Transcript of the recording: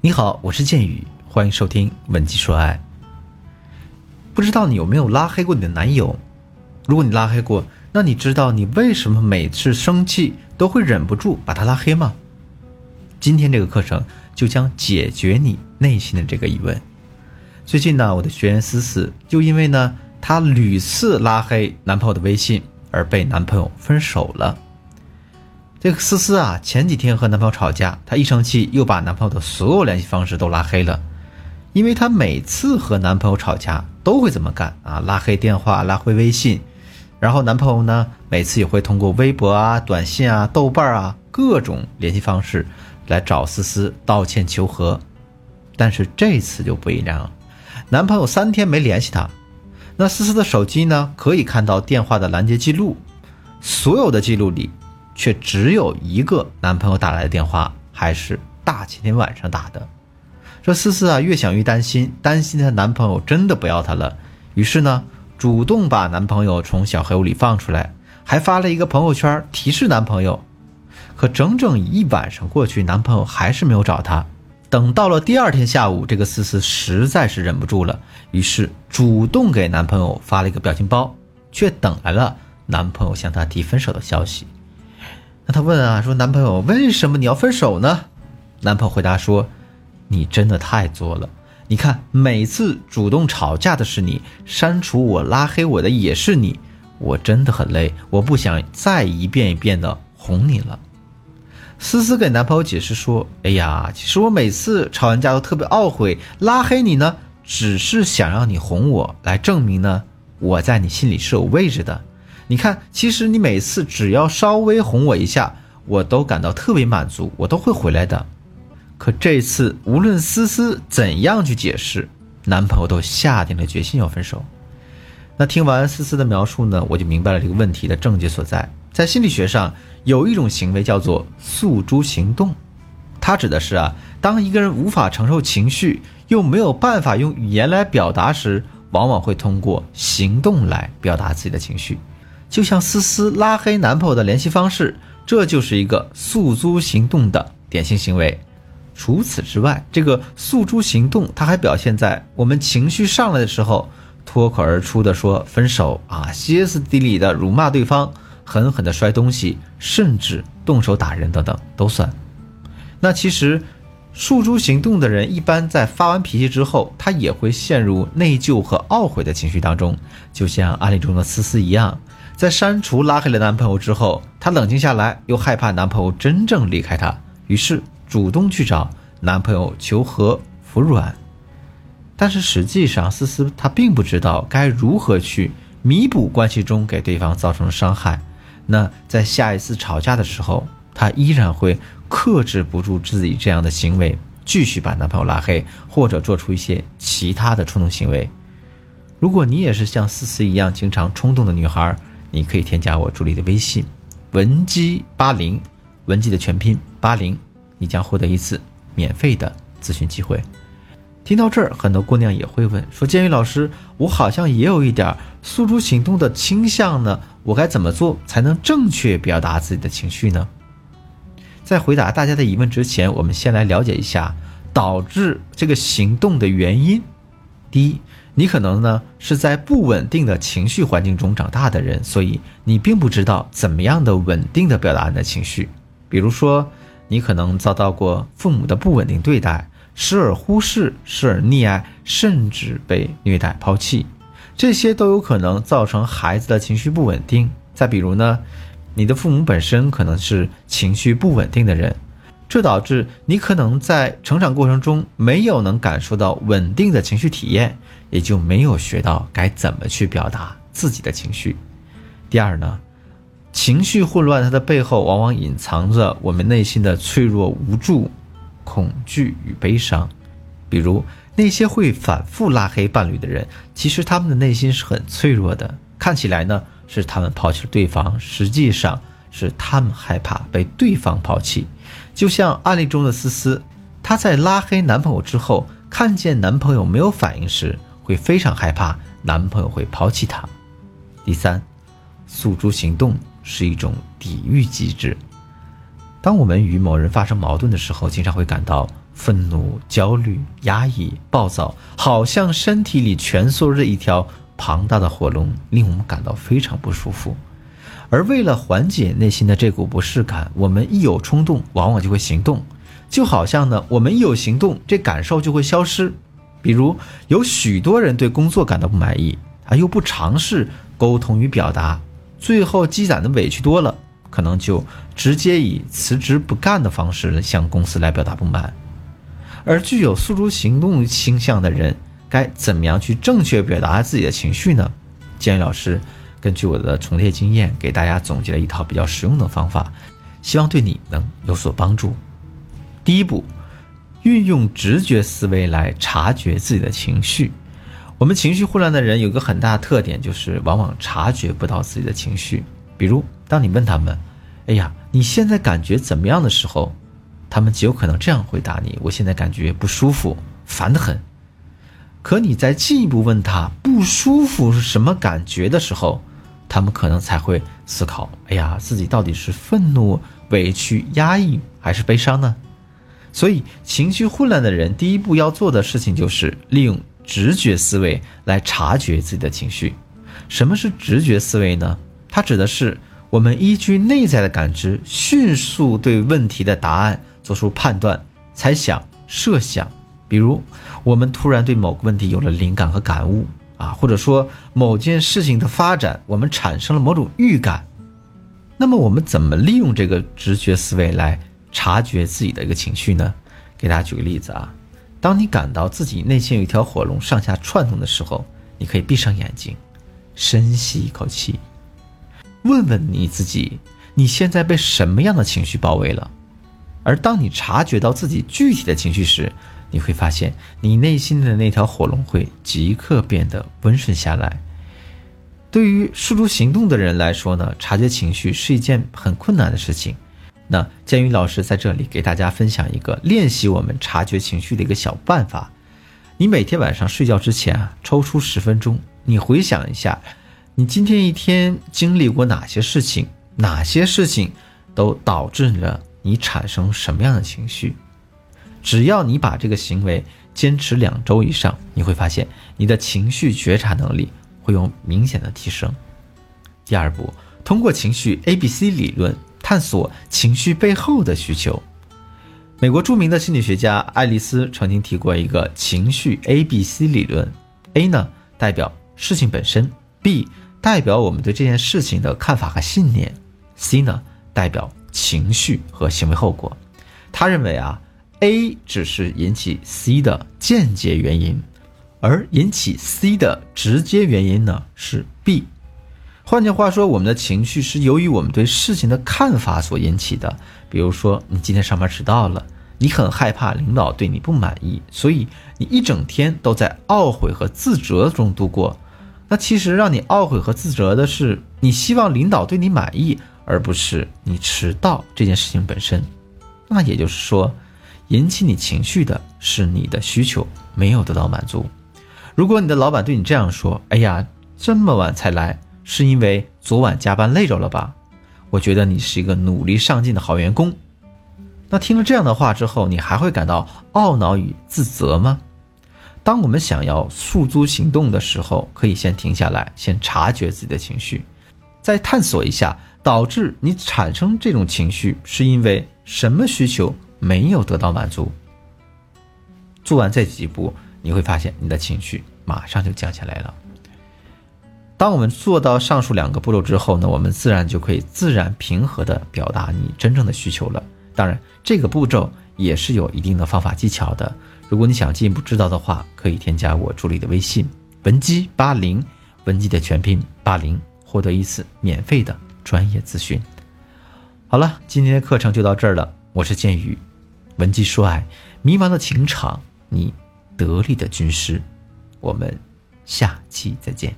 你好，我是剑宇，欢迎收听《文姬说爱》。不知道你有没有拉黑过你的男友？如果你拉黑过，那你知道你为什么每次生气都会忍不住把他拉黑吗？今天这个课程就将解决你内心的这个疑问。最近呢，我的学员思思就因为呢，她屡次拉黑男朋友的微信而被男朋友分手了。这个思思啊，前几天和男朋友吵架，她一生气又把男朋友的所有联系方式都拉黑了，因为她每次和男朋友吵架都会这么干啊，拉黑电话，拉黑微信，然后男朋友呢，每次也会通过微博啊、短信啊、豆瓣啊各种联系方式来找思思道歉求和，但是这次就不一样了，男朋友三天没联系她，那思思的手机呢，可以看到电话的拦截记录，所有的记录里。却只有一个男朋友打来的电话，还是大前天晚上打的。这思思啊，越想越担心，担心她男朋友真的不要她了。于是呢，主动把男朋友从小黑屋里放出来，还发了一个朋友圈提示男朋友。可整整一晚上过去，男朋友还是没有找她。等到了第二天下午，这个思思实在是忍不住了，于是主动给男朋友发了一个表情包，却等来了男朋友向她提分手的消息。那她问啊，说男朋友为什么你要分手呢？男朋友回答说：“你真的太作了，你看每次主动吵架的是你，删除我、拉黑我的也是你，我真的很累，我不想再一遍一遍的哄你了。”思思给男朋友解释说：“哎呀，其实我每次吵完架都特别懊悔，拉黑你呢，只是想让你哄我，来证明呢我在你心里是有位置的。”你看，其实你每次只要稍微哄我一下，我都感到特别满足，我都会回来的。可这次无论思思怎样去解释，男朋友都下定了决心要分手。那听完思思的描述呢，我就明白了这个问题的症结所在。在心理学上，有一种行为叫做诉诸行动，它指的是啊，当一个人无法承受情绪，又没有办法用语言来表达时，往往会通过行动来表达自己的情绪。就像思思拉黑男朋友的联系方式，这就是一个诉诸行动的典型行为。除此之外，这个诉诸行动，它还表现在我们情绪上来的时候，脱口而出的说分手啊，歇斯底里的辱骂对方，狠狠的摔东西，甚至动手打人等等，都算。那其实，诉诸行动的人，一般在发完脾气之后，他也会陷入内疚和懊悔的情绪当中，就像案例中的思思一样。在删除拉黑了男朋友之后，她冷静下来，又害怕男朋友真正离开她，于是主动去找男朋友求和服软。但是实际上，思思她并不知道该如何去弥补关系中给对方造成的伤害。那在下一次吵架的时候，她依然会克制不住自己这样的行为，继续把男朋友拉黑，或者做出一些其他的冲动行为。如果你也是像思思一样经常冲动的女孩，你可以添加我助理的微信，文姬八零，文姬的全拼八零，你将获得一次免费的咨询机会。听到这儿，很多姑娘也会问说：“建宇老师，我好像也有一点诉诸行动的倾向呢，我该怎么做才能正确表达自己的情绪呢？”在回答大家的疑问之前，我们先来了解一下导致这个行动的原因。第一。你可能呢是在不稳定的情绪环境中长大的人，所以你并不知道怎么样的稳定的表达你的情绪。比如说，你可能遭到过父母的不稳定对待，时而忽视，时而溺爱，甚至被虐待、抛弃，这些都有可能造成孩子的情绪不稳定。再比如呢，你的父母本身可能是情绪不稳定的人。这导致你可能在成长过程中没有能感受到稳定的情绪体验，也就没有学到该怎么去表达自己的情绪。第二呢，情绪混乱它的背后往往隐藏着我们内心的脆弱、无助、恐惧与悲伤。比如那些会反复拉黑伴侣的人，其实他们的内心是很脆弱的。看起来呢是他们抛弃了对方，实际上。是他们害怕被对方抛弃，就像案例中的思思，她在拉黑男朋友之后，看见男朋友没有反应时，会非常害怕男朋友会抛弃她。第三，诉诸行动是一种抵御机制。当我们与某人发生矛盾的时候，经常会感到愤怒、焦虑、压抑、暴躁，好像身体里蜷缩着一条庞大的火龙，令我们感到非常不舒服。而为了缓解内心的这股不适感，我们一有冲动，往往就会行动，就好像呢，我们一有行动，这感受就会消失。比如，有许多人对工作感到不满意，啊又不尝试沟通与表达，最后积攒的委屈多了，可能就直接以辞职不干的方式向公司来表达不满。而具有诉诸行动倾向的人，该怎么样去正确表达自己的情绪呢？建议老师根据我的从业经验，给大家总结了一套比较实用的方法，希望对你能有所帮助。第一步，运用直觉思维来察觉自己的情绪。我们情绪混乱的人有个很大的特点，就是往往察觉不到自己的情绪。比如，当你问他们：“哎呀，你现在感觉怎么样的时候？”他们极有可能这样回答你：“我现在感觉不舒服，烦得很。”可你在进一步问他不舒服是什么感觉的时候，他们可能才会思考：“哎呀，自己到底是愤怒、委屈、压抑还是悲伤呢？”所以，情绪混乱的人第一步要做的事情就是利用直觉思维来察觉自己的情绪。什么是直觉思维呢？它指的是我们依据内在的感知，迅速对问题的答案。做出判断、猜想、设想，比如我们突然对某个问题有了灵感和感悟啊，或者说某件事情的发展，我们产生了某种预感。那么我们怎么利用这个直觉思维来察觉自己的一个情绪呢？给大家举个例子啊，当你感到自己内心有一条火龙上下窜动的时候，你可以闭上眼睛，深吸一口气，问问你自己，你现在被什么样的情绪包围了？而当你察觉到自己具体的情绪时，你会发现你内心的那条火龙会即刻变得温顺下来。对于试图行动的人来说呢，察觉情绪是一件很困难的事情。那建宇老师在这里给大家分享一个练习我们察觉情绪的一个小办法：你每天晚上睡觉之前啊，抽出十分钟，你回想一下，你今天一天经历过哪些事情，哪些事情都导致了。你产生什么样的情绪？只要你把这个行为坚持两周以上，你会发现你的情绪觉察能力会有明显的提升。第二步，通过情绪 A B C 理论探索情绪背后的需求。美国著名的心理学家爱丽丝曾经提过一个情绪 A B C 理论：A 呢代表事情本身，B 代表我们对这件事情的看法和信念，C 呢代表。情绪和行为后果，他认为啊，A 只是引起 C 的间接原因，而引起 C 的直接原因呢是 B。换句话说，我们的情绪是由于我们对事情的看法所引起的。比如说，你今天上班迟到了，你很害怕领导对你不满意，所以你一整天都在懊悔和自责中度过。那其实让你懊悔和自责的是，你希望领导对你满意。而不是你迟到这件事情本身，那也就是说，引起你情绪的是你的需求没有得到满足。如果你的老板对你这样说：“哎呀，这么晚才来，是因为昨晚加班累着了吧？”我觉得你是一个努力上进的好员工。那听了这样的话之后，你还会感到懊恼与自责吗？当我们想要诉诸行动的时候，可以先停下来，先察觉自己的情绪，再探索一下。导致你产生这种情绪，是因为什么需求没有得到满足？做完这几步，你会发现你的情绪马上就降下来了。当我们做到上述两个步骤之后呢，我们自然就可以自然平和的表达你真正的需求了。当然，这个步骤也是有一定的方法技巧的。如果你想进一步知道的话，可以添加我助理的微信文姬八零，文姬的全拼八零，获得一次免费的。专业咨询，好了，今天的课程就到这儿了。我是剑宇，文姬说爱，迷茫的情场，你得力的军师。我们下期再见。